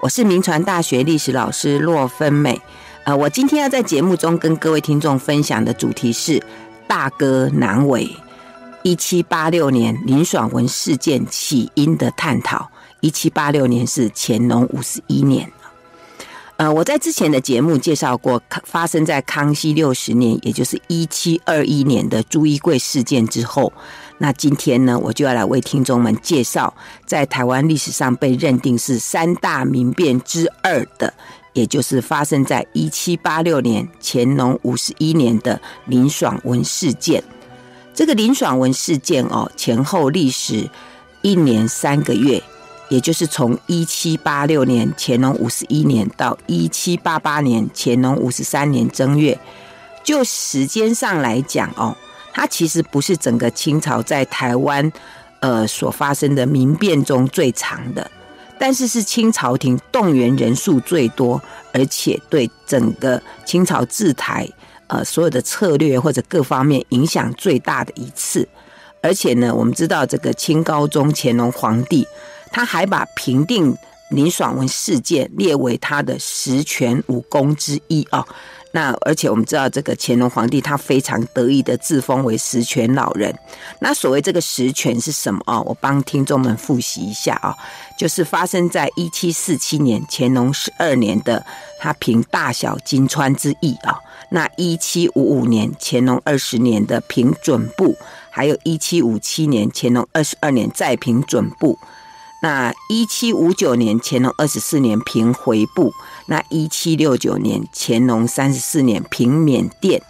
我是民传大学历史老师骆芬美，呃，我今天要在节目中跟各位听众分享的主题是“大哥难为”，一七八六年林爽文事件起因的探讨。一七八六年是乾隆五十一年，呃，我在之前的节目介绍过，发生在康熙六十年，也就是一七二一年的朱一贵事件之后。那今天呢，我就要来为听众们介绍，在台湾历史上被认定是三大民变之二的，也就是发生在一七八六年乾隆五十一年的林爽文事件。这个林爽文事件哦，前后历时一年三个月，也就是从一七八六年乾隆五十一年到一七八八年乾隆五十三年正月，就时间上来讲哦。它其实不是整个清朝在台湾，呃所发生的民变中最长的，但是是清朝廷动员人数最多，而且对整个清朝治台，呃所有的策略或者各方面影响最大的一次。而且呢，我们知道这个清高宗乾隆皇帝，他还把平定林爽文事件列为他的十全武功之一啊。那而且我们知道，这个乾隆皇帝他非常得意的自封为十全老人。那所谓这个十全是什么啊？我帮听众们复习一下啊，就是发生在一七四七年乾隆十二年的他平大小金川之役啊。那一七五五年乾隆二十年的平准部，还有一七五七年乾隆二十二年再平准部。那一七五九年乾隆二十四年平回部，那一七六九年乾隆三十四年平缅甸，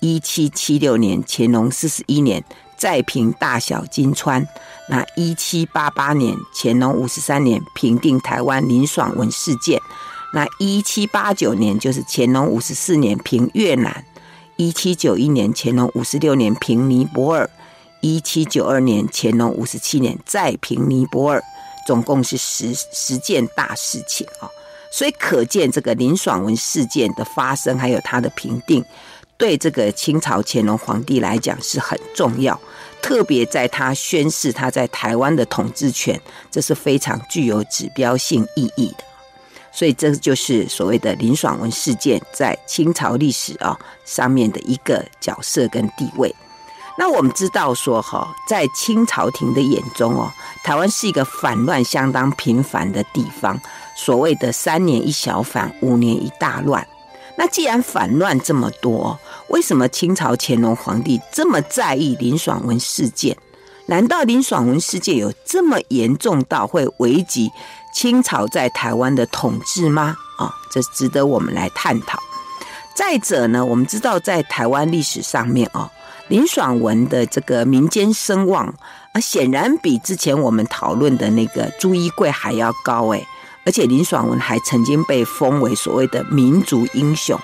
一七七六年乾隆四十一年再平大小金川，那一七八八年乾隆五十三年平定台湾林爽文事件，那一七八九年就是乾隆五十四年平越南，一七九一年乾隆五十六年平尼泊尔，一七九二年乾隆五十七年再平尼泊尔。总共是十十件大事情啊，所以可见这个林爽文事件的发生，还有它的评定，对这个清朝乾隆皇帝来讲是很重要。特别在他宣示他在台湾的统治权，这是非常具有指标性意义的。所以这就是所谓的林爽文事件在清朝历史啊上面的一个角色跟地位。那我们知道说哈，在清朝廷的眼中哦，台湾是一个反乱相当频繁的地方。所谓的三年一小反，五年一大乱。那既然反乱这么多，为什么清朝乾隆皇帝这么在意林爽文事件？难道林爽文事件有这么严重到会危及清朝在台湾的统治吗？啊，这值得我们来探讨。再者呢，我们知道在台湾历史上面哦。林爽文的这个民间声望啊，显然比之前我们讨论的那个朱一贵还要高诶，而且林爽文还曾经被封为所谓的民族英雄。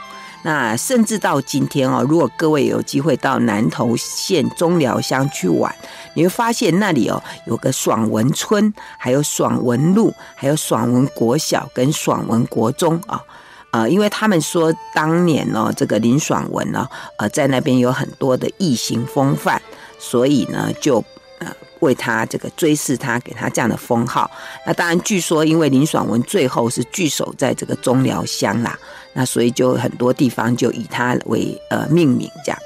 那甚至到今天哦，如果各位有机会到南投县中寮乡去玩，你会发现那里哦有个爽文村，还有爽文路，还有爽文国小跟爽文国中啊。呃，因为他们说当年呢，这个林爽文呢，呃，在那边有很多的异形风范，所以呢，就呃为他这个追视他，给他这样的封号。那当然，据说因为林爽文最后是据守在这个中寮乡啦，那所以就很多地方就以他为呃命名这样。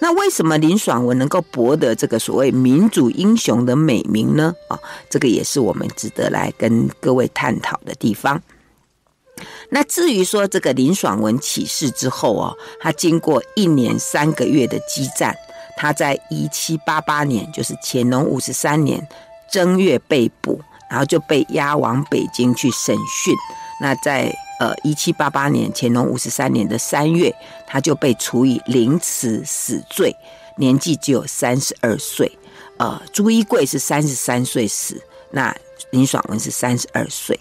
那为什么林爽文能够博得这个所谓民主英雄的美名呢？啊，这个也是我们值得来跟各位探讨的地方。那至于说这个林爽文起事之后哦，他经过一年三个月的激战，他在一七八八年，就是乾隆五十三年正月被捕，然后就被押往北京去审讯。那在呃一七八八年乾隆五十三年的三月，他就被处以凌迟死罪，年纪只有三十二岁。呃，朱一贵是三十三岁死，那林爽文是三十二岁。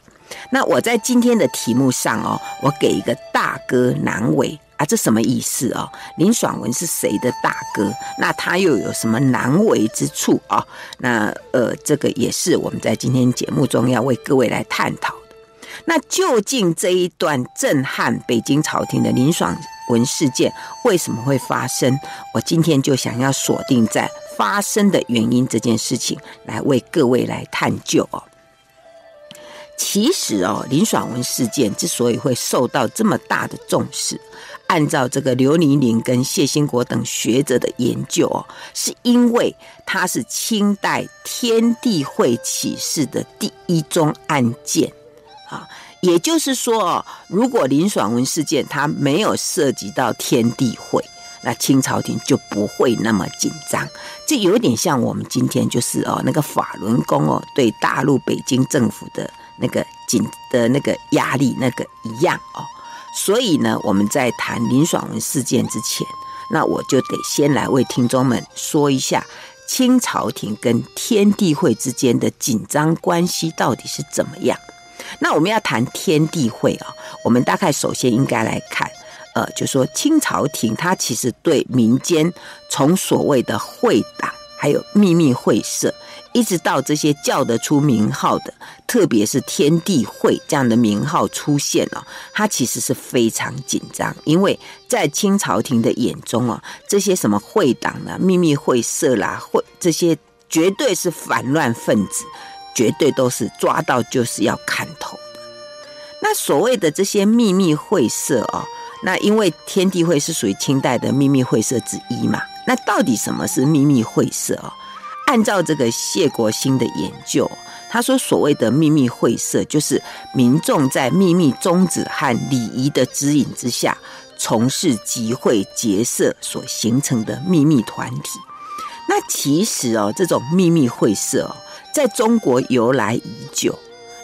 那我在今天的题目上哦，我给一个大哥难为啊，这什么意思哦？林爽文是谁的大哥？那他又有什么难为之处啊？那呃，这个也是我们在今天节目中要为各位来探讨的。那究竟这一段震撼北京朝廷的林爽文事件为什么会发生？我今天就想要锁定在发生的原因这件事情来为各位来探究哦。其实哦，林爽文事件之所以会受到这么大的重视，按照这个刘尼宁跟谢兴国等学者的研究哦，是因为它是清代天地会起事的第一宗案件啊。也就是说哦，如果林爽文事件它没有涉及到天地会，那清朝廷就不会那么紧张。这有点像我们今天就是哦，那个法轮功哦，对大陆北京政府的那个紧的那个压力那个一样哦。所以呢，我们在谈林爽文事件之前，那我就得先来为听众们说一下清朝廷跟天地会之间的紧张关系到底是怎么样。那我们要谈天地会啊，我们大概首先应该来看，呃，就说清朝廷它其实对民间从所谓的会党，还有秘密会社，一直到这些叫得出名号的，特别是天地会这样的名号出现了，他其实是非常紧张，因为在清朝廷的眼中啊，这些什么会党啊、秘密会社啦，会这些绝对是反乱分子。绝对都是抓到就是要砍头的。那所谓的这些秘密会社哦，那因为天地会是属于清代的秘密会社之一嘛。那到底什么是秘密会社哦？按照这个谢国兴的研究，他说所谓的秘密会社，就是民众在秘密宗旨和礼仪的指引之下，从事集会结社所形成的秘密团体。那其实哦，这种秘密会社哦。在中国由来已久，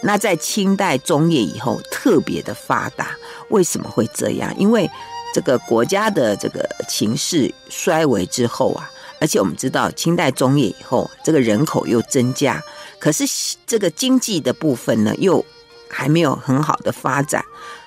那在清代中叶以后特别的发达。为什么会这样？因为这个国家的这个情势衰微之后啊，而且我们知道清代中叶以后，这个人口又增加，可是这个经济的部分呢，又还没有很好的发展。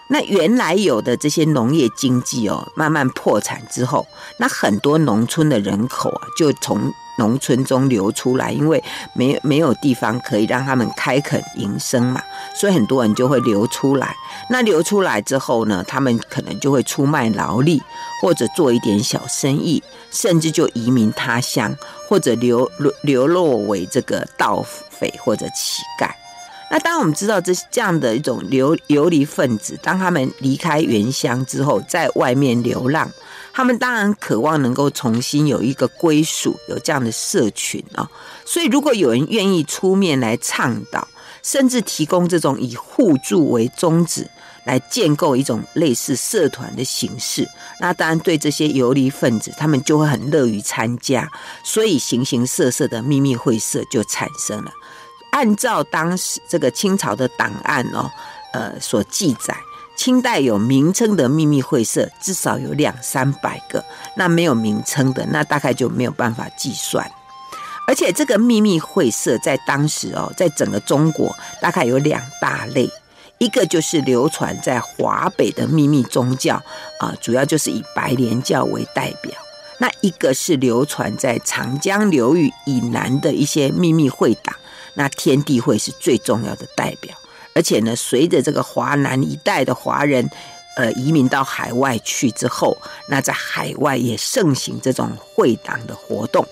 那原来有的这些农业经济哦，慢慢破产之后，那很多农村的人口啊，就从农村中流出来，因为没没有地方可以让他们开垦营生嘛，所以很多人就会流出来。那流出来之后呢，他们可能就会出卖劳力，或者做一点小生意，甚至就移民他乡，或者流流流落为这个盗匪或者乞丐。那当我们知道这这样的一种流游离分子，当他们离开原乡之后，在外面流浪。他们当然渴望能够重新有一个归属，有这样的社群啊。所以，如果有人愿意出面来倡导，甚至提供这种以互助为宗旨来建构一种类似社团的形式，那当然对这些游离分子，他们就会很乐于参加。所以，形形色色的秘密会社就产生了。按照当时这个清朝的档案哦，呃，所记载。清代有名称的秘密会社至少有两三百个，那没有名称的，那大概就没有办法计算。而且这个秘密会社在当时哦，在整个中国大概有两大类，一个就是流传在华北的秘密宗教啊，主要就是以白莲教为代表；那一个是流传在长江流域以南的一些秘密会党，那天地会是最重要的代表。而且呢，随着这个华南一带的华人，呃，移民到海外去之后，那在海外也盛行这种会党的活动。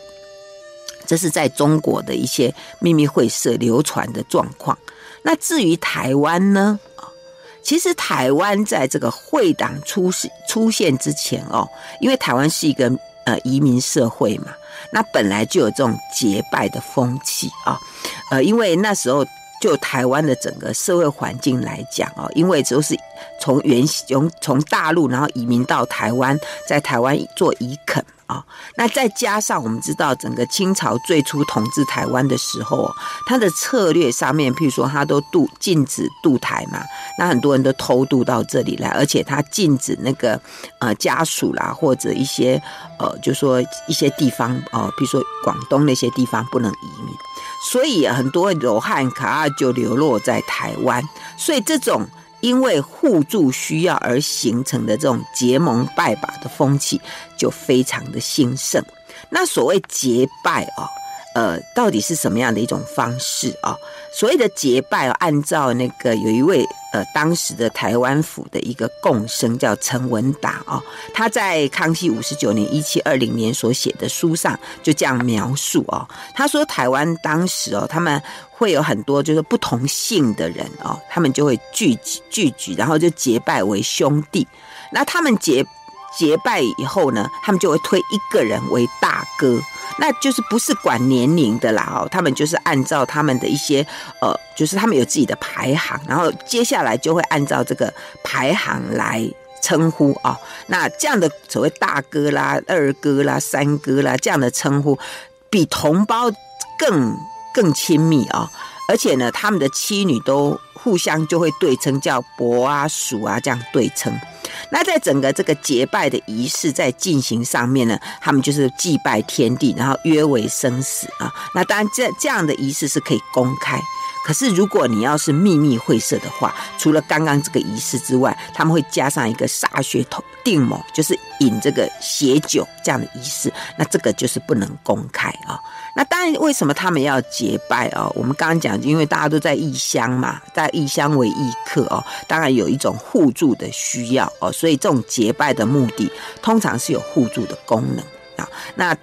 这是在中国的一些秘密会社流传的状况。那至于台湾呢？啊，其实台湾在这个会党出现出现之前哦，因为台湾是一个呃移民社会嘛，那本来就有这种结拜的风气啊，呃，因为那时候。就台湾的整个社会环境来讲哦，因为都是从原从从大陆然后移民到台湾，在台湾做移垦啊，那再加上我们知道整个清朝最初统治台湾的时候，它的策略上面，譬如说它都渡禁止渡台嘛，那很多人都偷渡到这里来，而且它禁止那个呃家属啦或者一些呃就说一些地方呃，比如说广东那些地方不能移民。所以很多罗汉卡就流落在台湾，所以这种因为互助需要而形成的这种结盟拜把的风气就非常的兴盛。那所谓结拜哦，呃，到底是什么样的一种方式啊？所谓的结拜，按照那个有一位呃当时的台湾府的一个贡生叫陈文达啊，他在康熙五十九年一七二零年所写的书上就这样描述哦。他说台湾当时哦，他们会有很多就是不同姓的人哦，他们就会聚集聚集，然后就结拜为兄弟。那他们结结拜以后呢，他们就会推一个人为大哥。那就是不是管年龄的啦哦，他们就是按照他们的一些呃，就是他们有自己的排行，然后接下来就会按照这个排行来称呼啊。那这样的所谓大哥啦、二哥啦、三哥啦这样的称呼，比同胞更更亲密啊。而且呢，他们的妻女都互相就会对称，叫伯啊、叔啊这样对称。那在整个这个结拜的仪式在进行上面呢，他们就是祭拜天地，然后约为生死啊。那当然这这样的仪式是可以公开，可是如果你要是秘密会社的话，除了刚刚这个仪式之外，他们会加上一个歃血定盟，就是饮这个血酒这样的仪式，那这个就是不能公开啊。那当然，为什么他们要结拜哦？我们刚刚讲，因为大家都在异乡嘛，在异乡为异客哦，当然有一种互助的需要哦，所以这种结拜的目的通常是有互助的功能啊。那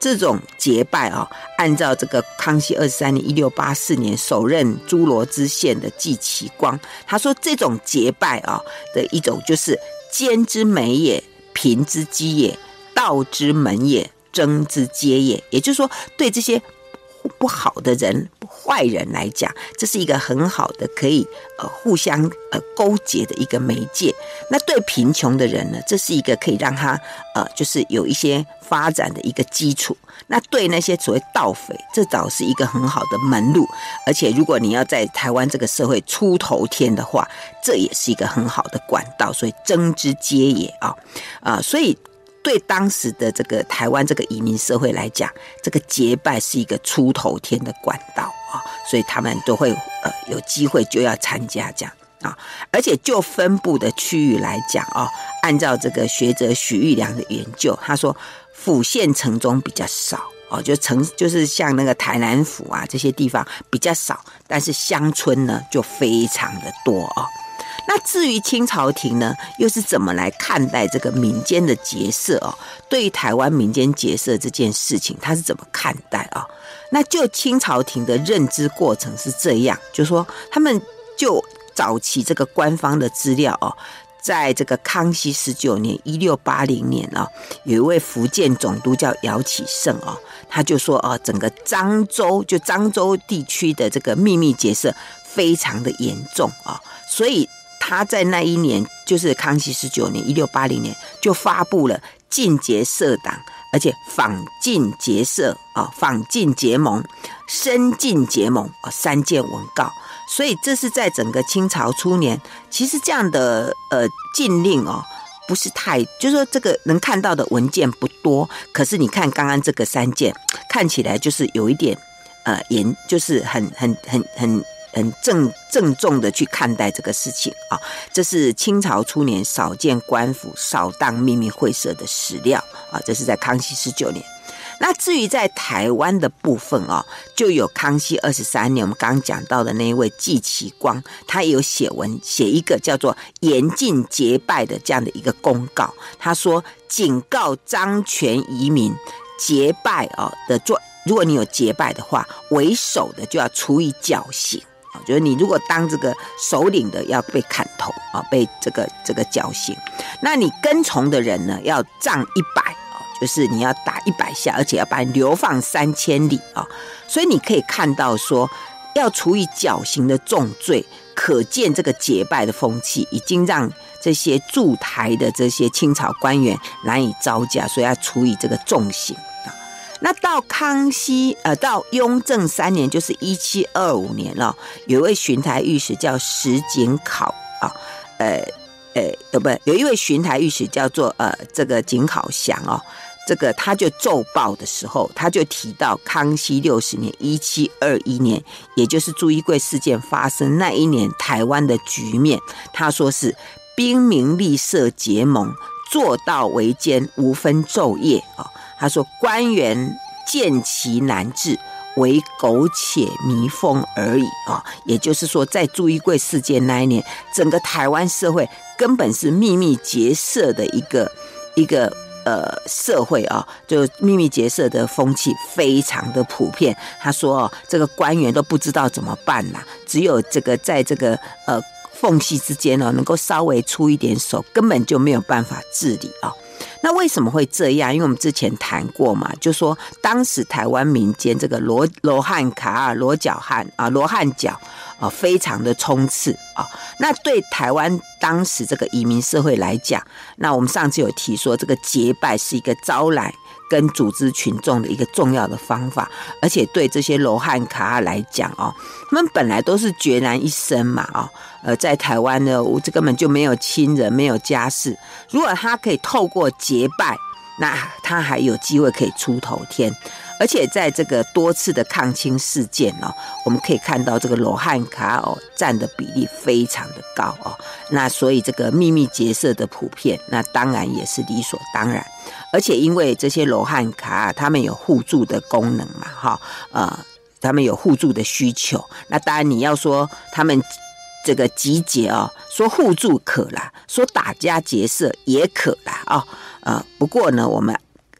这种结拜啊，按照这个康熙二十三年（一六八四年）首任诸罗知县的季启光，他说这种结拜啊的一种就是奸之美也，贫之机也，道之门也。争之皆也，也就是说，对这些不好的人、坏人来讲，这是一个很好的可以呃互相呃勾结的一个媒介。那对贫穷的人呢，这是一个可以让他呃就是有一些发展的一个基础。那对那些所谓盗匪，这倒是一个很好的门路。而且，如果你要在台湾这个社会出头天的话，这也是一个很好的管道。所以，争之皆也啊啊，所以。对当时的这个台湾这个移民社会来讲，这个结拜是一个出头天的管道啊，所以他们都会呃有机会就要参加这样啊，而且就分布的区域来讲啊，按照这个学者许玉良的研究，他说府县城中比较少哦，就城就是像那个台南府啊这些地方比较少，但是乡村呢就非常的多啊。那至于清朝廷呢，又是怎么来看待这个民间的结社哦？对于台湾民间结社这件事情，他是怎么看待啊？那就清朝廷的认知过程是这样，就说他们就早期这个官方的资料哦，在这个康熙十九年（一六八零年）啊，有一位福建总督叫姚启圣哦，他就说哦，整个漳州就漳州地区的这个秘密结社非常的严重啊，所以。他在那一年，就是康熙十九年（一六八零年），就发布了禁结社党，而且仿禁结社啊，仿禁结盟，深禁结盟啊三件文告。所以这是在整个清朝初年，其实这样的呃禁令哦，不是太，就是说这个能看到的文件不多。可是你看刚刚这个三件，看起来就是有一点呃严，就是很很很很。很郑郑重的去看待这个事情啊，这是清朝初年少见官府扫荡秘密会社的史料啊，这是在康熙十九年。那至于在台湾的部分啊，就有康熙二十三年，我们刚刚讲到的那一位季其光，他也有写文写一个叫做严禁结拜的这样的一个公告。他说，警告张权移民结拜啊的做，如果你有结拜的话，为首的就要处以绞刑。就是你如果当这个首领的要被砍头啊，被这个这个绞刑。那你跟从的人呢，要杖一百啊，就是你要打一百下，而且要把你流放三千里啊。所以你可以看到说，要处以绞刑的重罪，可见这个结拜的风气已经让这些驻台的这些清朝官员难以招架，所以要处以这个重刑。那到康熙，呃，到雍正三年，就是一七二五年了，有一位巡台御史叫石景考啊，呃，呃，不，有一位巡台御史叫做呃，这个景考祥哦，这个他就奏报的时候，他就提到康熙六十年，一七二一年，也就是朱一贵事件发生那一年，台湾的局面，他说是兵民立社结盟，做到为奸，无分昼夜啊。他说：“官员见其难治，为苟且弥缝而已啊！也就是说，在朱一贵事件那一年，整个台湾社会根本是秘密结社的一个一个呃社会啊，就秘密结社的风气非常的普遍。他说哦，这个官员都不知道怎么办呐，只有这个在这个呃缝隙之间哦，能够稍微出一点手，根本就没有办法治理啊。那为什么会这样？因为我们之前谈过嘛，就说当时台湾民间这个罗罗汉卡啊、罗脚汉啊、罗汉脚啊，非常的充斥啊。那对台湾当时这个移民社会来讲，那我们上次有提说，这个结拜是一个招揽。跟组织群众的一个重要的方法，而且对这些罗汉卡来讲哦，他们本来都是孑然一身嘛，哦，呃，在台湾呢，我这根本就没有亲人，没有家世。如果他可以透过结拜，那他还有机会可以出头天。而且在这个多次的抗清事件哦，我们可以看到这个罗汉卡哦占的比例非常的高哦。那所以这个秘密结社的普遍，那当然也是理所当然。而且因为这些罗汉卡，他们有互助的功能嘛，哈，呃，他们有互助的需求。那当然你要说他们这个集结哦，说互助可啦，说打家劫舍也可啦啊，呃，不过呢，我们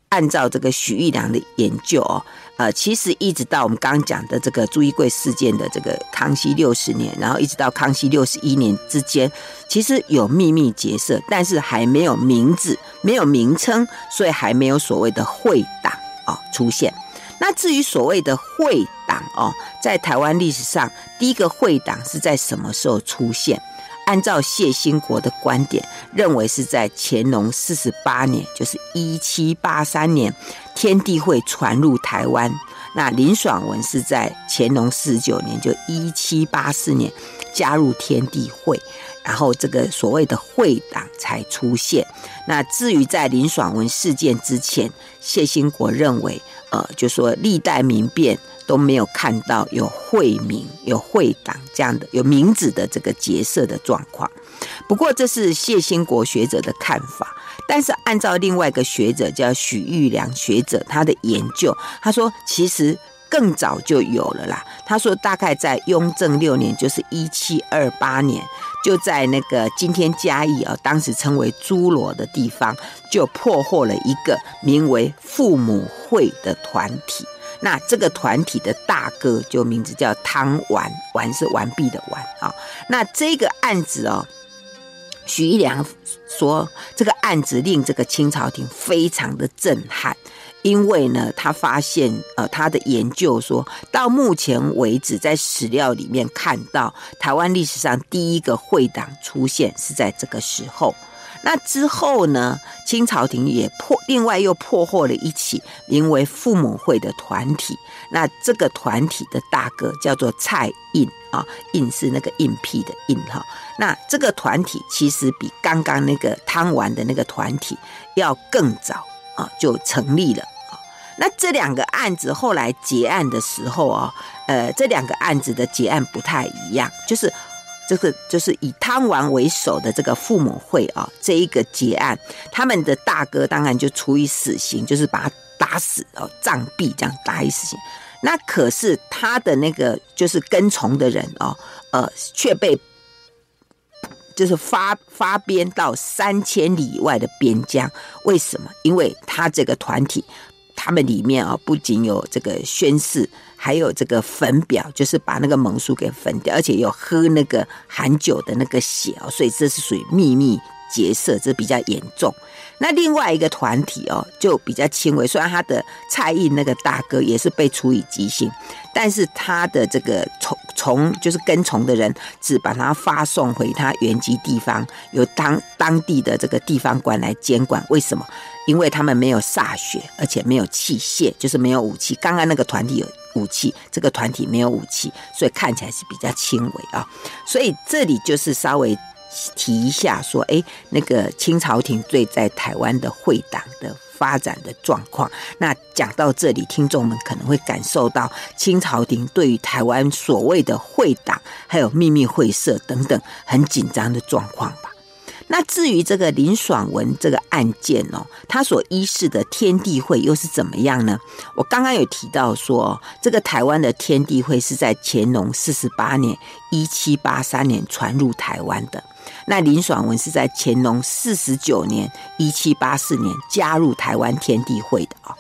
按照这个许玉良的研究哦。呃，其实一直到我们刚刚讲的这个朱一贵事件的这个康熙六十年，然后一直到康熙六十一年之间，其实有秘密结社，但是还没有名字，没有名称，所以还没有所谓的会党哦出现。那至于所谓的会党哦，在台湾历史上第一个会党是在什么时候出现？按照谢兴国的观点，认为是在乾隆四十八年，就是一七八三年，天地会传入台湾。那林爽文是在乾隆四十九年，就一七八四年加入天地会，然后这个所谓的会党才出现。那至于在林爽文事件之前，谢兴国认为，呃，就说历代民变。都没有看到有会名、有会党这样的有名字的这个结社的状况。不过这是谢兴国学者的看法，但是按照另外一个学者叫许玉良学者他的研究，他说其实更早就有了啦。他说大概在雍正六年，就是一七二八年，就在那个今天嘉义啊，当时称为诸罗的地方，就破获了一个名为父母会的团体。那这个团体的大哥就名字叫汤完，完是完毕的完啊。那这个案子哦，许一良说这个案子令这个清朝廷非常的震撼，因为呢，他发现呃，他的研究说到目前为止，在史料里面看到台湾历史上第一个会党出现是在这个时候。那之后呢，清朝廷也破，另外又破获了一起名为父母会的团体。那这个团体的大哥叫做蔡胤啊，胤是那个应聘的胤哈。那这个团体其实比刚刚那个贪玩的那个团体要更早啊，就成立了。那这两个案子后来结案的时候啊，呃，这两个案子的结案不太一样，就是。这个就是以汤完为首的这个父母会啊，这一个结案，他们的大哥当然就处以死刑，就是把他打死哦，杖毙这样打一死刑。那可是他的那个就是跟从的人哦，呃，却被就是发发鞭到三千里以外的边疆。为什么？因为他这个团体，他们里面啊，不仅有这个宣誓。还有这个粉表，就是把那个盟书给粉掉，而且有喝那个含酒的那个血哦，所以这是属于秘密结社，这比较严重。那另外一个团体哦，就比较轻微，虽然他的蔡胤那个大哥也是被处以极刑，但是他的这个从从就是跟从的人，只把他发送回他原籍地方，由当当地的这个地方官来监管。为什么？因为他们没有歃血，而且没有器械，就是没有武器。刚刚那个团体有。武器，这个团体没有武器，所以看起来是比较轻微啊。所以这里就是稍微提一下，说，哎，那个清朝廷对在台湾的会党的发展的状况。那讲到这里，听众们可能会感受到清朝廷对于台湾所谓的会党还有秘密会社等等很紧张的状况吧。那至于这个林爽文这个案件哦，他所依恃的天地会又是怎么样呢？我刚刚有提到说，这个台湾的天地会是在乾隆四十八年（一七八三年）传入台湾的。那林爽文是在乾隆四十九年（一七八四年）加入台湾天地会的啊。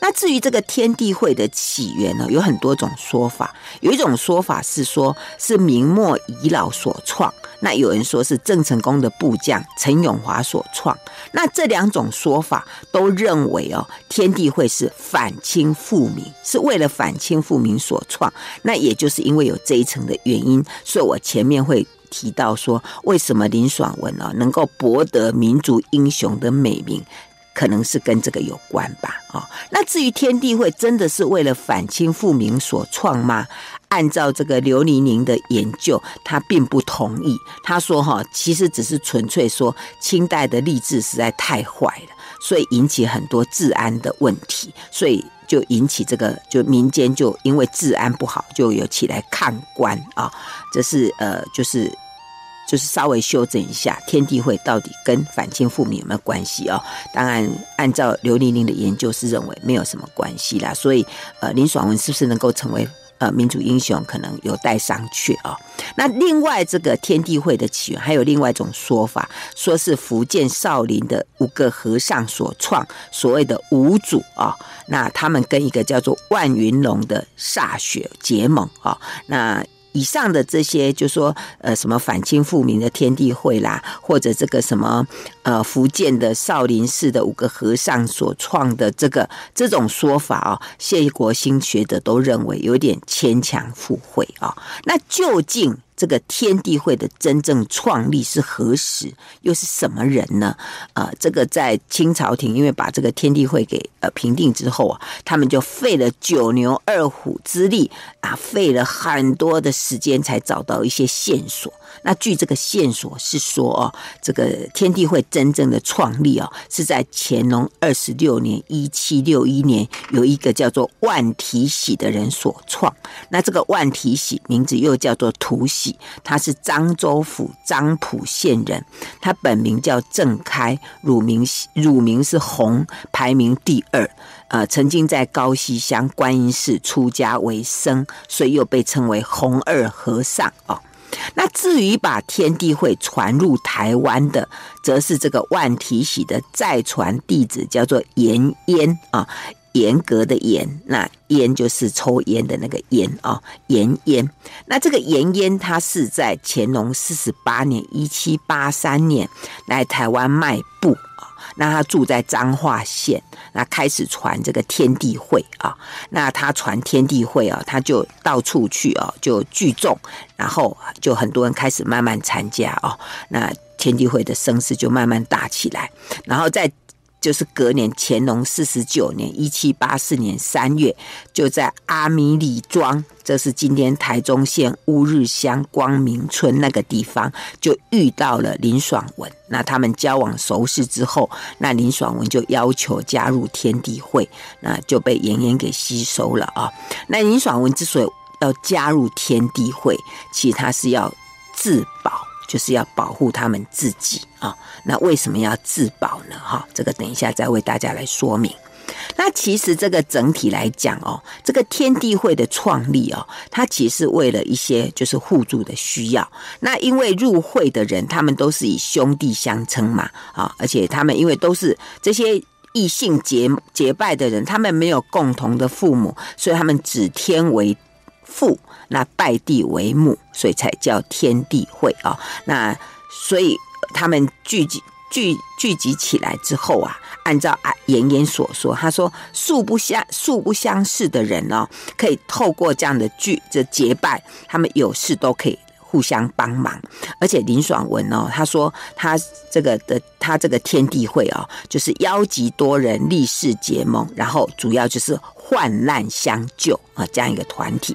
那至于这个天地会的起源呢，有很多种说法。有一种说法是说，是明末遗老所创；那有人说是郑成功的部将陈永华所创。那这两种说法都认为哦，天地会是反清复明，是为了反清复明所创。那也就是因为有这一层的原因，所以我前面会提到说，为什么林爽文啊能够博得民族英雄的美名。可能是跟这个有关吧，哦，那至于天地会真的是为了反清复明所创吗？按照这个刘黎宁的研究，他并不同意。他说，哈，其实只是纯粹说清代的吏治实在太坏了，所以引起很多治安的问题，所以就引起这个就民间就因为治安不好，就有起来抗官啊，这是呃就是。就是稍微修正一下，天地会到底跟反清复明有没有关系哦？当然，按照刘玲玲的研究是认为没有什么关系啦。所以，呃，林爽文是不是能够成为呃民族英雄，可能有待商榷哦。那另外，这个天地会的起源还有另外一种说法，说是福建少林的五个和尚所创，所谓的五祖啊、那他们跟一个叫做万云龙的歃血结盟啊、那以上的这些，就说呃什么反清复明的天地会啦，或者这个什么呃福建的少林寺的五个和尚所创的这个这种说法啊、哦，谢国兴学者都认为有点牵强附会啊、哦。那究竟？这个天地会的真正创立是何时？又是什么人呢？呃，这个在清朝廷因为把这个天地会给呃平定之后啊，他们就费了九牛二虎之力啊，费了很多的时间才找到一些线索。那据这个线索是说哦，这个天地会真正的创立哦，是在乾隆二十六年（一七六一年），有一个叫做万体喜的人所创。那这个万体喜名字又叫做图喜。他是漳州府漳浦县人，他本名叫郑开，乳名乳名是洪，排名第二。呃，曾经在高溪乡观音寺出家为僧，所以又被称为洪二和尚哦。那至于把天地会传入台湾的，则是这个万体喜的再传弟子，叫做严烟啊。严格的严，那烟就是抽烟的那个烟啊，严烟。那这个严烟，他是在乾隆四十八年（一七八三年）来台湾卖布啊。那他住在彰化县，那开始传这个天地会啊。那他传天地会啊，他就到处去啊，就聚众，然后就很多人开始慢慢参加啊。那天地会的声势就慢慢大起来，然后在。就是隔年乾隆四十九年（一七八四年）三月，就在阿米里庄，这是今天台中县乌日乡光明村那个地方，就遇到了林爽文。那他们交往熟识之后，那林爽文就要求加入天地会，那就被严严给吸收了啊。那林爽文之所以要加入天地会，其实他是要自保。就是要保护他们自己啊！那为什么要自保呢？哈，这个等一下再为大家来说明。那其实这个整体来讲哦，这个天地会的创立哦，它其实为了一些就是互助的需要。那因为入会的人，他们都是以兄弟相称嘛，啊，而且他们因为都是这些异性结结拜的人，他们没有共同的父母，所以他们指天为父。那拜地为母，所以才叫天地会啊。那所以他们聚集聚聚集起来之后啊，按照啊严严所说，他说素不相素不相识的人哦，可以透过这样的聚这结拜，他们有事都可以互相帮忙。而且林爽文哦，他说他这个的他这个天地会哦，就是邀集多人立誓结盟，然后主要就是。患难相救啊，这样一个团体，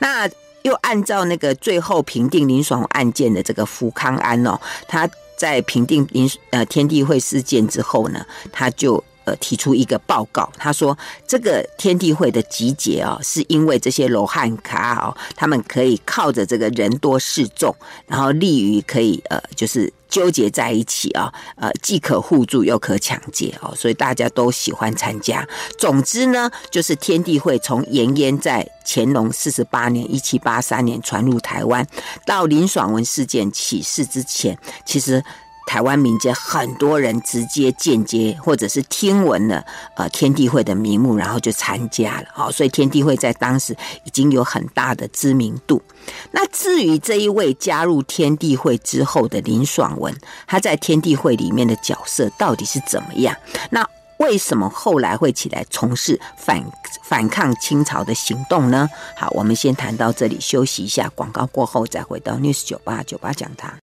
那就按照那个最后评定林爽案件的这个福康安哦，他在评定林呃天地会事件之后呢，他就呃提出一个报告，他说这个天地会的集结啊，是因为这些罗汉卡哦，他们可以靠着这个人多势众，然后利于可以呃就是。纠结在一起啊，呃，既可互助又可抢劫哦，所以大家都喜欢参加。总之呢，就是天地会从延延在乾隆四十八年（一七八三年）传入台湾，到林爽文事件起事之前，其实。台湾民间很多人直接、间接，或者是听闻了呃天地会的名目，然后就参加了。好，所以天地会在当时已经有很大的知名度。那至于这一位加入天地会之后的林爽文，他在天地会里面的角色到底是怎么样？那为什么后来会起来从事反反抗清朝的行动呢？好，我们先谈到这里，休息一下，广告过后再回到 News 九八九八讲堂。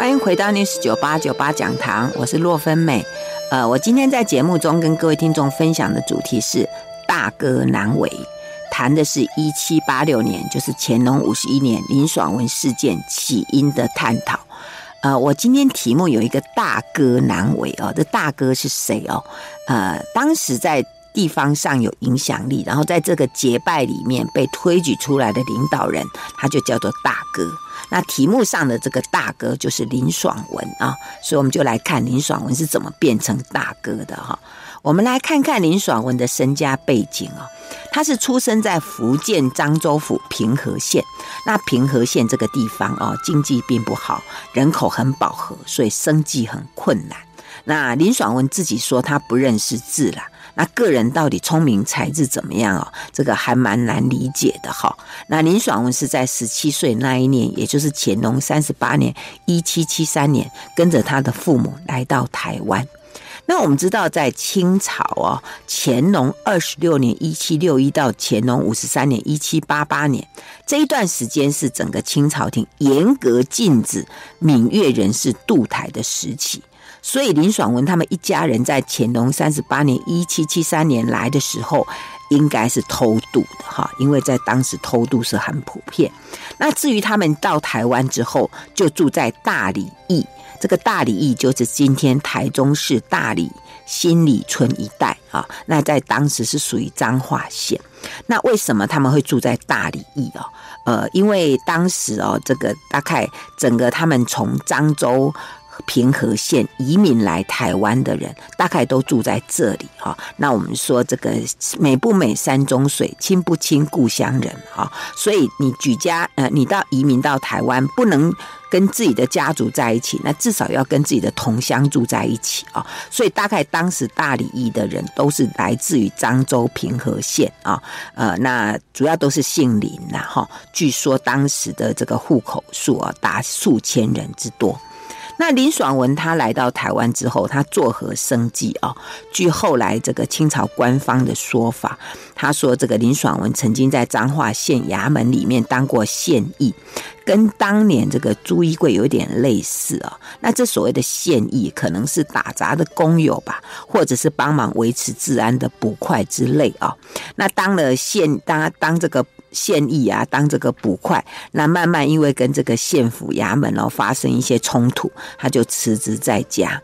欢迎回到 News 九八九八讲堂，我是洛芬美。呃，我今天在节目中跟各位听众分享的主题是“大哥难为”，谈的是一七八六年，就是乾隆五十一年林爽文事件起因的探讨。呃，我今天题目有一个“大哥难为”哦，这大哥是谁哦？呃，当时在地方上有影响力，然后在这个结拜里面被推举出来的领导人，他就叫做大哥。那题目上的这个大哥就是林爽文啊，所以我们就来看林爽文是怎么变成大哥的哈。我们来看看林爽文的身家背景哦，他是出生在福建漳州府平和县。那平和县这个地方哦，经济并不好，人口很饱和，所以生计很困难。那林爽文自己说他不认识字啦。那个人到底聪明才智怎么样哦？这个还蛮难理解的哈。那林爽文是在十七岁那一年，也就是乾隆三十八年（一七七三年），跟着他的父母来到台湾。那我们知道，在清朝哦，乾隆二十六年（一七六一）到乾隆五十三年（一七八八年）这一段时间，是整个清朝廷严格禁止闽粤人士渡台的时期。所以林爽文他们一家人在乾隆三十八年（一七七三年）来的时候，应该是偷渡的哈，因为在当时偷渡是很普遍。那至于他们到台湾之后，就住在大里驿，这个大里驿就是今天台中市大里新里村一带啊。那在当时是属于彰化县。那为什么他们会住在大里驿哦？呃，因为当时哦，这个大概整个他们从漳州。平和县移民来台湾的人，大概都住在这里哈。那我们说这个美不美山中水，亲不亲故乡人哈。所以你举家呃，你到移民到台湾，不能跟自己的家族在一起，那至少要跟自己的同乡住在一起啊。所以大概当时大里驿的人都是来自于漳州平和县啊，呃，那主要都是姓林呐哈。据说当时的这个户口数啊，达数千人之多。那林爽文他来到台湾之后，他作何生计啊？据后来这个清朝官方的说法，他说这个林爽文曾经在彰化县衙门里面当过县役。跟当年这个朱一贵有点类似啊，那这所谓的县役可能是打杂的工友吧，或者是帮忙维持治安的捕快之类啊。那当了县当当这个县役啊，当这个捕快，那慢慢因为跟这个县府衙门哦发生一些冲突，他就辞职在家。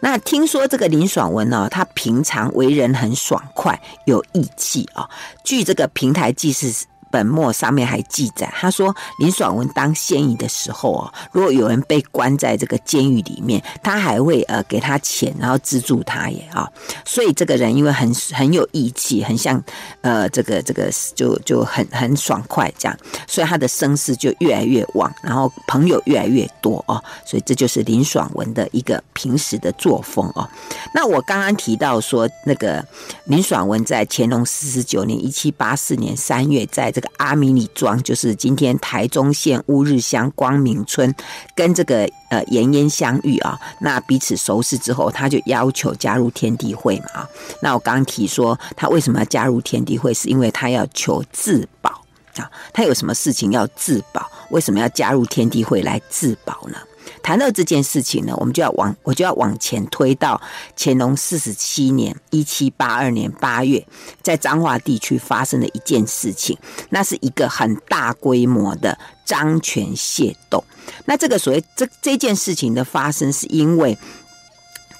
那听说这个林爽文呢，他平常为人很爽快，有义气啊。据这个平台记事。本末上面还记载，他说林爽文当县役的时候哦，如果有人被关在这个监狱里面，他还会呃给他钱，然后资助他耶啊。所以这个人因为很很有义气，很像呃这个这个就就很很爽快这样，所以他的声势就越来越旺，然后朋友越来越多哦。所以这就是林爽文的一个平时的作风哦。那我刚刚提到说，那个林爽文在乾隆四十九年（一七八四年）三月，在这个阿米里庄，就是今天台中县乌日乡光明村，跟这个呃延烟相遇啊。那彼此熟识之后，他就要求加入天地会嘛啊。那我刚刚提说，他为什么要加入天地会，是因为他要求自保啊。他有什么事情要自保？为什么要加入天地会来自保呢？谈到这件事情呢，我们就要往我就要往前推到乾隆四十七年一七八二年八月，在彰化地区发生的一件事情，那是一个很大规模的漳泉械斗。那这个所谓这这件事情的发生，是因为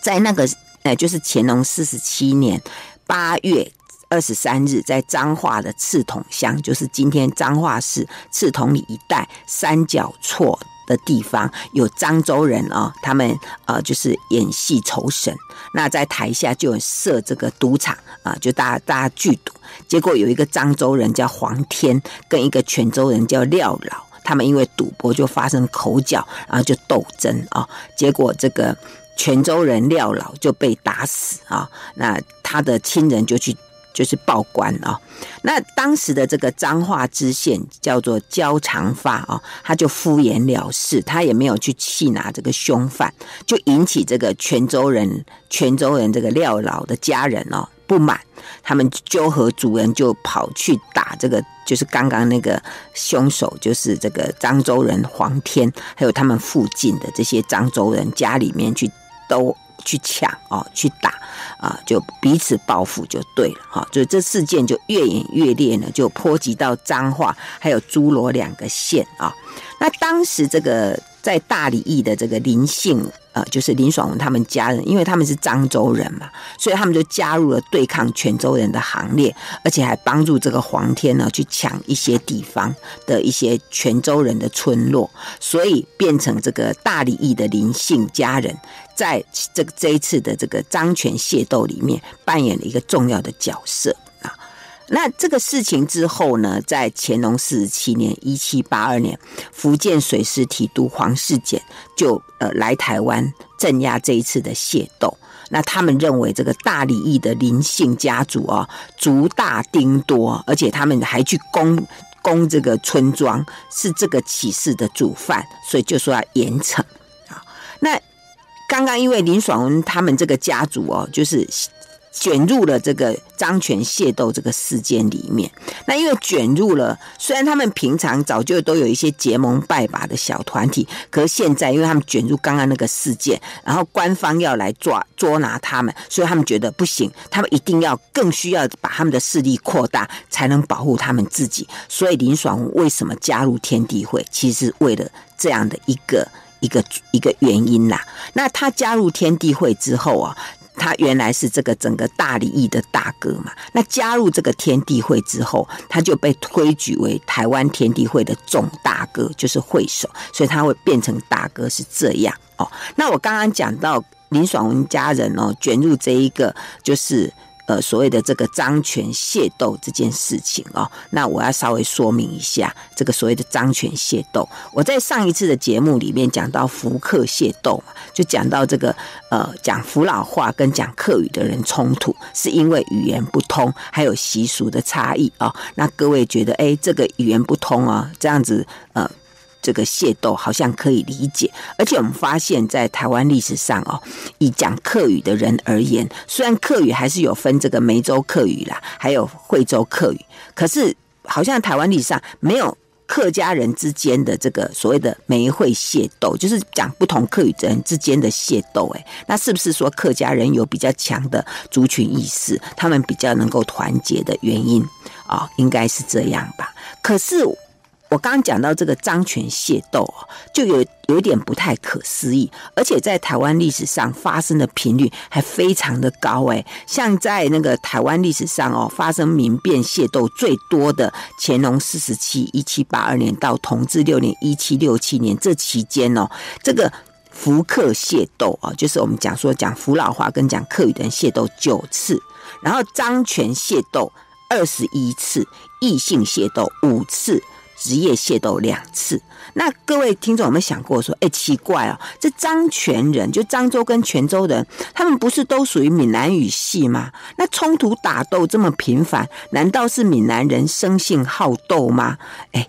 在那个呃，就是乾隆四十七年八月二十三日，在彰化的刺桐乡，就是今天彰化市刺桐里一带三角厝的地方，有漳州人啊、哦，他们呃就是演戏酬神，那在台下就有设这个赌场啊，就大家大家聚赌，结果有一个漳州人叫黄天，跟一个泉州人叫廖老。他们因为赌博就发生口角，然后就斗争啊，结果这个泉州人廖老就被打死啊，那他的亲人就去就是报官啊，那当时的这个彰化知县叫做焦长发啊，他就敷衍了事，他也没有去缉拿这个凶犯，就引起这个泉州人泉州人这个廖老的家人哦不满。他们纠合族人就跑去打这个，就是刚刚那个凶手，就是这个漳州人黄天，还有他们附近的这些漳州人家里面去都去抢哦，去打啊，就彼此报复就对了哈，所以这事件就越演越烈呢，就波及到彰化还有诸罗两个县啊。那当时这个在大理驿的这个林姓。呃，就是林爽文他们家人，因为他们是漳州人嘛，所以他们就加入了对抗泉州人的行列，而且还帮助这个黄天呢去抢一些地方的一些泉州人的村落，所以变成这个大理驿的林姓家人，在这个这一次的这个漳泉械斗里面扮演了一个重要的角色。那这个事情之后呢，在乾隆四十七年（一七八二年），福建水师提督黄世俭就呃来台湾镇压这一次的械斗。那他们认为这个大里驿的林姓家族啊，族大丁多，而且他们还去攻攻这个村庄，是这个起事的主犯，所以就说要严惩啊。那刚刚因为林爽文他们这个家族哦，就是。卷入了这个漳泉械斗这个事件里面，那因为卷入了，虽然他们平常早就都有一些结盟拜把的小团体，可是现在因为他们卷入刚刚那个事件，然后官方要来抓捉拿他们，所以他们觉得不行，他们一定要更需要把他们的势力扩大，才能保护他们自己。所以林爽为什么加入天地会，其实是为了这样的一个一个一个原因啦。那他加入天地会之后啊。他原来是这个整个大礼义的大哥嘛，那加入这个天地会之后，他就被推举为台湾天地会的总大哥，就是会首，所以他会变成大哥是这样哦。那我刚刚讲到林爽文家人哦，卷入这一个就是。呃，所谓的这个漳泉械斗这件事情哦，那我要稍微说明一下这个所谓的漳泉械斗。我在上一次的节目里面讲到福客械斗嘛，就讲到这个呃讲福佬话跟讲客语的人冲突，是因为语言不通，还有习俗的差异啊、哦。那各位觉得，哎，这个语言不通啊，这样子呃。这个械斗好像可以理解，而且我们发现，在台湾历史上哦，以讲客语的人而言，虽然客语还是有分这个梅州客语啦，还有惠州客语，可是好像台湾历史上没有客家人之间的这个所谓的梅会械斗，就是讲不同客语的人之间的械斗。诶，那是不是说客家人有比较强的族群意识，他们比较能够团结的原因啊？应该是这样吧？可是。我刚刚讲到这个漳泉械斗就有有点不太可思议，而且在台湾历史上发生的频率还非常的高诶，像在那个台湾历史上哦，发生民变械斗最多的乾隆四十七一七八二年到同治六年一七六七年这期间哦，这个福客械斗啊，就是我们讲说讲福佬话跟讲客语的人械斗九次，然后漳泉械斗二十一次，异性械斗五次。职业械斗两次，那各位听众有没有想过说，哎，奇怪哦，这漳泉人就漳州跟泉州人，他们不是都属于闽南语系吗？那冲突打斗这么频繁，难道是闽南人生性好斗吗？哎，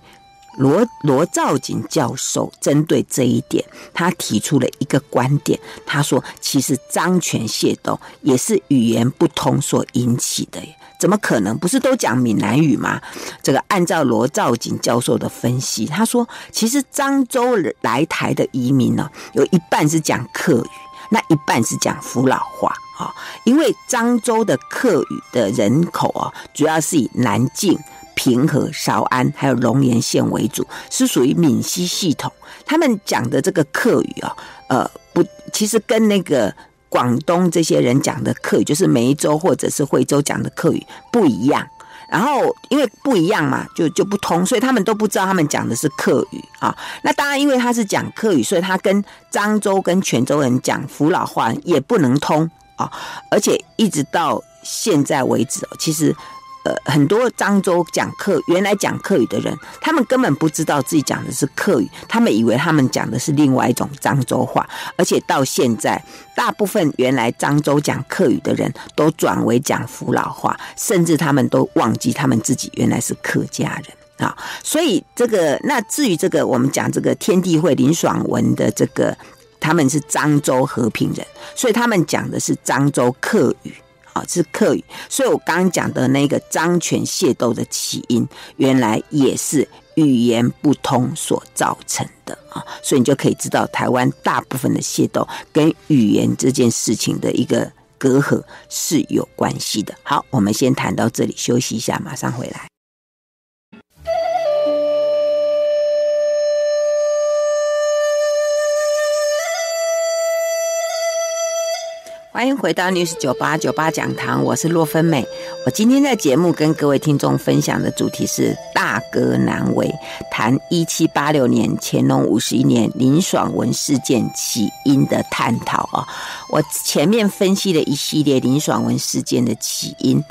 罗罗兆景教授针对这一点，他提出了一个观点。他说：“其实漳泉械斗也是语言不通所引起的，怎么可能？不是都讲闽南语吗？”这个按照罗兆锦教授的分析，他说：“其实漳州来台的移民呢，有一半是讲客语，那一半是讲福佬话啊。因为漳州的客语的人口啊，主要是以南靖。”平和、韶安还有龙岩县为主，是属于闽西系统。他们讲的这个客语啊，呃，不，其实跟那个广东这些人讲的客语，就是梅州或者是惠州讲的客语不一样。然后因为不一样嘛，就就不通，所以他们都不知道他们讲的是客语啊。那当然，因为他是讲客语，所以他跟漳州跟泉州人讲福佬话也不能通啊。而且一直到现在为止，其实。呃，很多漳州讲客，原来讲客语的人，他们根本不知道自己讲的是客语，他们以为他们讲的是另外一种漳州话，而且到现在，大部分原来漳州讲客语的人都转为讲福佬话，甚至他们都忘记他们自己原来是客家人啊。所以这个，那至于这个，我们讲这个天地会林爽文的这个，他们是漳州和平人，所以他们讲的是漳州客语。啊，是客语，所以我刚刚讲的那个张权械斗的起因，原来也是语言不通所造成的啊，所以你就可以知道，台湾大部分的械斗跟语言这件事情的一个隔阂是有关系的。好，我们先谈到这里，休息一下，马上回来。欢迎回到 News 九八九八讲堂，我是洛芬美。我今天在节目跟各位听众分享的主题是“大哥难为”，谈一七八六年乾隆五十一年林爽文事件起因的探讨啊。我前面分析了一系列林爽文事件的起因，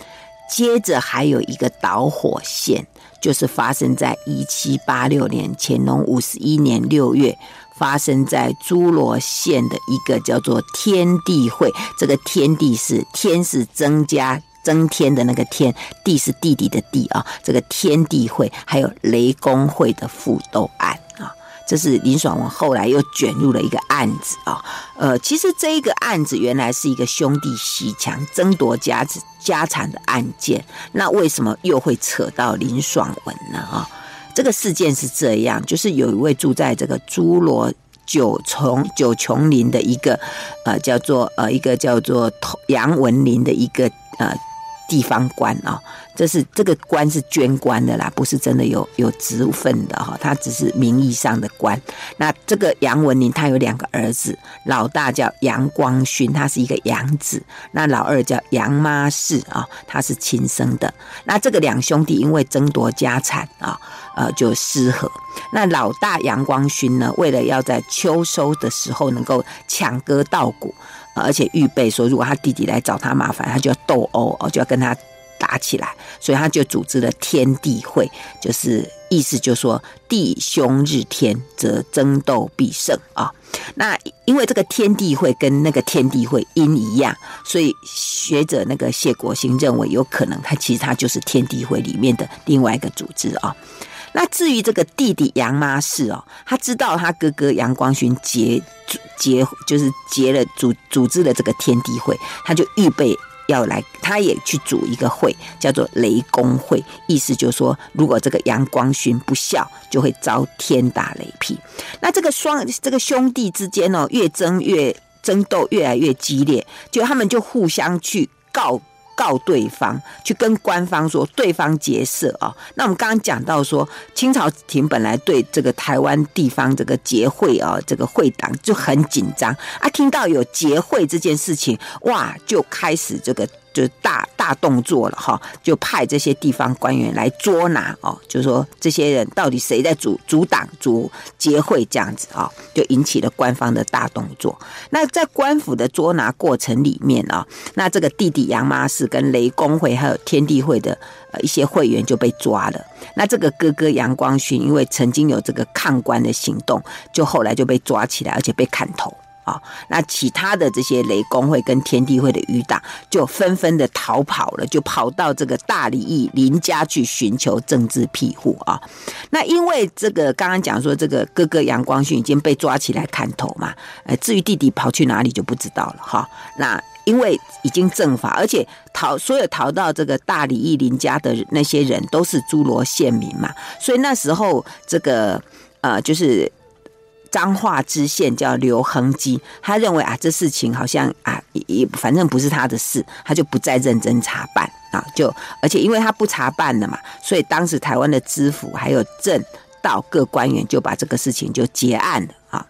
接着还有一个导火线，就是发生在一七八六年乾隆五十一年六月。发生在诸罗县的一个叫做天地会，这个天地是天是增加增添的那个天，地是弟弟的弟啊，这个天地会还有雷公会的负斗案啊，这是林爽文后来又卷入了一个案子啊，呃，其实这一个案子原来是一个兄弟鬩墙争夺家子家产的案件，那为什么又会扯到林爽文呢？啊？这个事件是这样，就是有一位住在这个侏罗九重九琼林的一个呃叫做呃一个叫做杨文林的一个呃地方官啊。这是这个官是捐官的啦，不是真的有有职分的哈，他只是名义上的官。那这个杨文林他有两个儿子，老大叫杨光勋，他是一个养子；那老二叫杨妈氏啊，他是亲生的。那这个两兄弟因为争夺家产啊，呃，就失和。那老大杨光勋呢，为了要在秋收的时候能够抢割稻谷，而且预备说，如果他弟弟来找他麻烦，他就要斗殴哦，就要跟他。打起来，所以他就组织了天地会，就是意思就是说弟兄日天，则争斗必胜啊。那因为这个天地会跟那个天地会音一样，所以学者那个谢国兴认为有可能他其实他就是天地会里面的另外一个组织啊。那至于这个弟弟杨妈氏哦，他知道他哥哥杨光勋结结就是结了组组织了这个天地会，他就预备。要来，他也去组一个会，叫做雷公会，意思就是说，如果这个杨光勋不孝，就会遭天打雷劈。那这个双这个兄弟之间哦，越争越争斗越来越激烈，就他们就互相去告。告对方去跟官方说对方结社啊，那我们刚刚讲到说清朝廷本来对这个台湾地方这个结会啊，这个会党就很紧张啊，听到有结会这件事情，哇，就开始这个。就大大动作了哈，就派这些地方官员来捉拿哦，就是说这些人到底谁在阻阻挡、阻结会这样子啊，就引起了官方的大动作。那在官府的捉拿过程里面啊，那这个弟弟杨妈氏跟雷公会还有天地会的呃一些会员就被抓了。那这个哥哥杨光勋因为曾经有这个抗官的行动，就后来就被抓起来，而且被砍头。那其他的这些雷公会跟天地会的余党就纷纷的逃跑了，就跑到这个大理义林家去寻求政治庇护啊。那因为这个刚刚讲说这个哥哥杨光训已经被抓起来砍头嘛，呃，至于弟弟跑去哪里就不知道了哈。那因为已经正法，而且逃所有逃到这个大理义林家的那些人都是诸罗县民嘛，所以那时候这个呃就是彰化知县叫刘恒基，他认为啊这事情好像啊也反正不是他的事，他就不再认真查办啊，就而且因为他不查办了嘛，所以当时台湾的知府还有镇道各官员就把这个事情就结案了啊。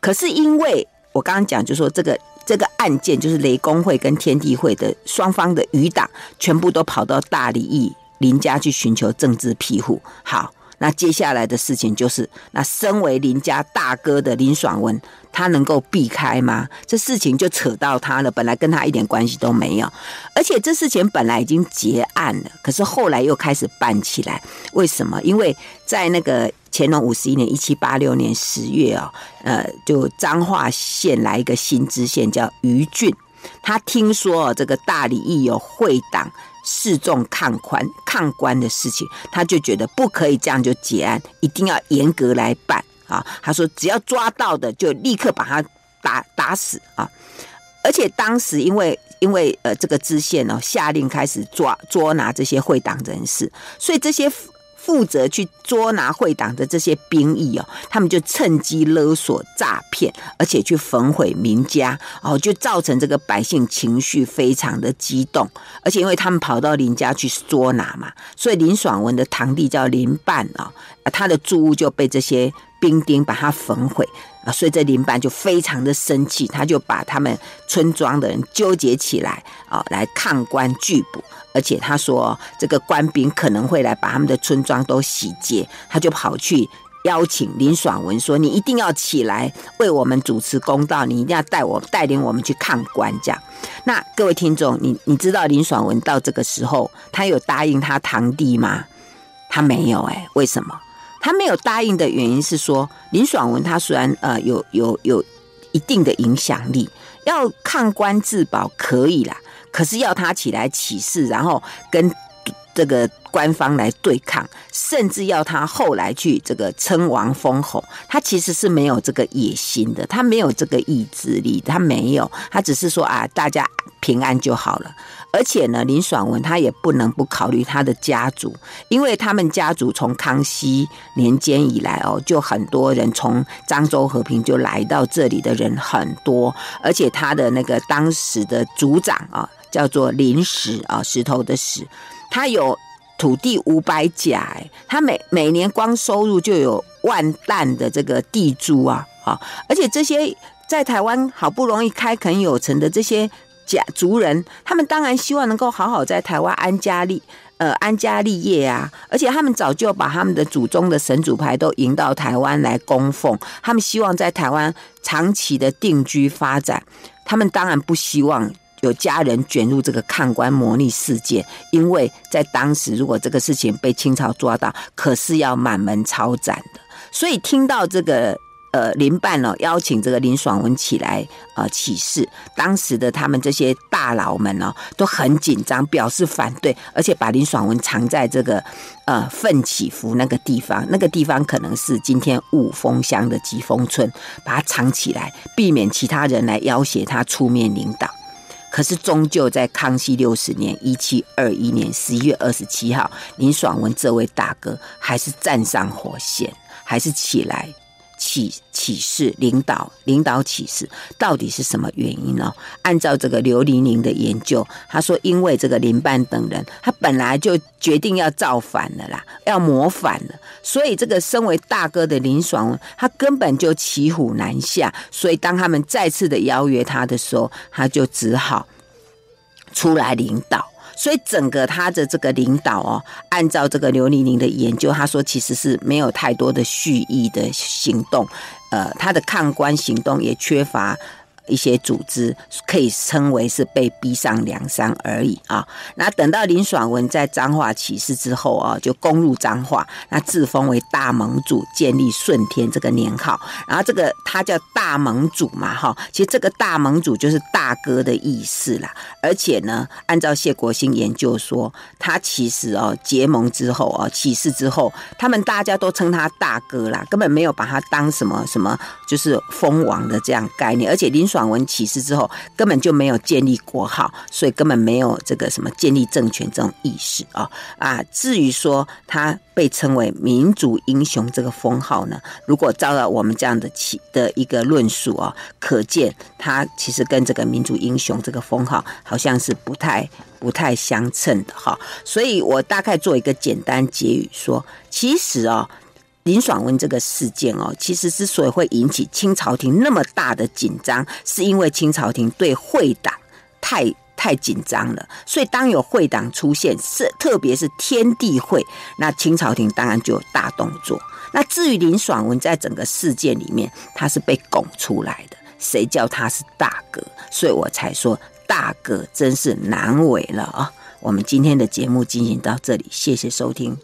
可是因为我刚刚讲就说这个。这个案件就是雷公会跟天地会的双方的余党全部都跑到大理义林家去寻求政治庇护。好，那接下来的事情就是，那身为林家大哥的林爽文，他能够避开吗？这事情就扯到他了，本来跟他一点关系都没有，而且这事情本来已经结案了，可是后来又开始办起来，为什么？因为在那个。乾隆五十一年，一七八六年十月啊，呃，就彰化县来一个新知县叫于俊，他听说这个大理义有会党示众看官看官的事情，他就觉得不可以这样就结案，一定要严格来办啊。他说只要抓到的就立刻把他打打死啊。而且当时因为因为呃这个知县哦下令开始抓捉拿这些会党人士，所以这些。负责去捉拿会党的这些兵役哦，他们就趁机勒索、诈骗，而且去焚毁民家哦，就造成这个百姓情绪非常的激动。而且因为他们跑到林家去捉拿嘛，所以林爽文的堂弟叫林半啊，啊他的住屋就被这些兵丁把他焚毁啊，所以这林班就非常的生气，他就把他们村庄的人纠结起来啊，来抗官拒捕。而且他说，这个官兵可能会来把他们的村庄都洗劫，他就跑去邀请林爽文说：“你一定要起来为我们主持公道，你一定要带我带领我们去抗官。”这样，那各位听众，你你知道林爽文到这个时候，他有答应他堂弟吗？他没有哎、为什么？他没有答应的原因是说，林爽文他虽然呃有有有一定的影响力，要抗官自保可以啦。可是要他起来起事，然后跟这个官方来对抗，甚至要他后来去这个称王封侯，他其实是没有这个野心的，他没有这个意志力，他没有，他只是说啊，大家平安就好了。而且呢，林爽文他也不能不考虑他的家族，因为他们家族从康熙年间以来哦，就很多人从漳州和平就来到这里的人很多，而且他的那个当时的族长啊。叫做林石啊，石头的石，他有土地五百甲，他每每年光收入就有万担的这个地租啊，啊，而且这些在台湾好不容易开垦有成的这些家族人，他们当然希望能够好好在台湾安家立呃安家立业啊，而且他们早就把他们的祖宗的神主牌都迎到台湾来供奉，他们希望在台湾长期的定居发展，他们当然不希望。有家人卷入这个抗官谋逆事件，因为在当时，如果这个事情被清朝抓到，可是要满门抄斩的。所以听到这个呃林办呢邀请这个林爽文起来呃起事，当时的他们这些大佬们呢都很紧张，表示反对，而且把林爽文藏在这个呃奋起湖那个地方，那个地方可能是今天五峰乡的吉峰村，把它藏起来，避免其他人来要挟他出面领导。可是，终究在康熙六十年（一七二一年）十一月二十七号，林爽文这位大哥还是站上火线，还是起来起启示领导领导启示，到底是什么原因呢？按照这个刘玲玲的研究，他说，因为这个林半等人，他本来就决定要造反了啦，要谋反了，所以这个身为大哥的林爽文，他根本就骑虎难下。所以当他们再次的邀约他的时候，他就只好出来领导。所以整个他的这个领导哦，按照这个刘丽玲的研究，他说其实是没有太多的蓄意的行动，呃，他的抗官行动也缺乏一些组织，可以称为是被逼上梁山而已啊。那等到林爽文在彰化起事之后啊，就攻入彰化，那自封为大盟主，建立顺天这个年号。然后这个他叫大盟主嘛，哈，其实这个大盟主就是大哥的意思啦。而且呢，按照谢国兴研究说，他其实哦结盟之后啊，起事之后，他们大家都称他大哥啦，根本没有把他当什么什么，就是封王的这样概念。而且林爽文起事之后，根本就没有建立国号，所以根本没有这个什么建立政权这种意识啊啊。至于说他被称为民族英雄这个封号呢，如果照到我们这样的起的一个论述啊，可见他其实跟这个民族英雄这个封号好像是不太不太相称的哈。所以我大概做一个简单结语说，其实啊。林爽文这个事件哦，其实之所以会引起清朝廷那么大的紧张，是因为清朝廷对会党太太紧张了。所以当有会党出现，是特别是天地会，那清朝廷当然就有大动作。那至于林爽文在整个事件里面，他是被拱出来的，谁叫他是大哥？所以我才说大哥真是难为了啊！我们今天的节目进行到这里，谢谢收听。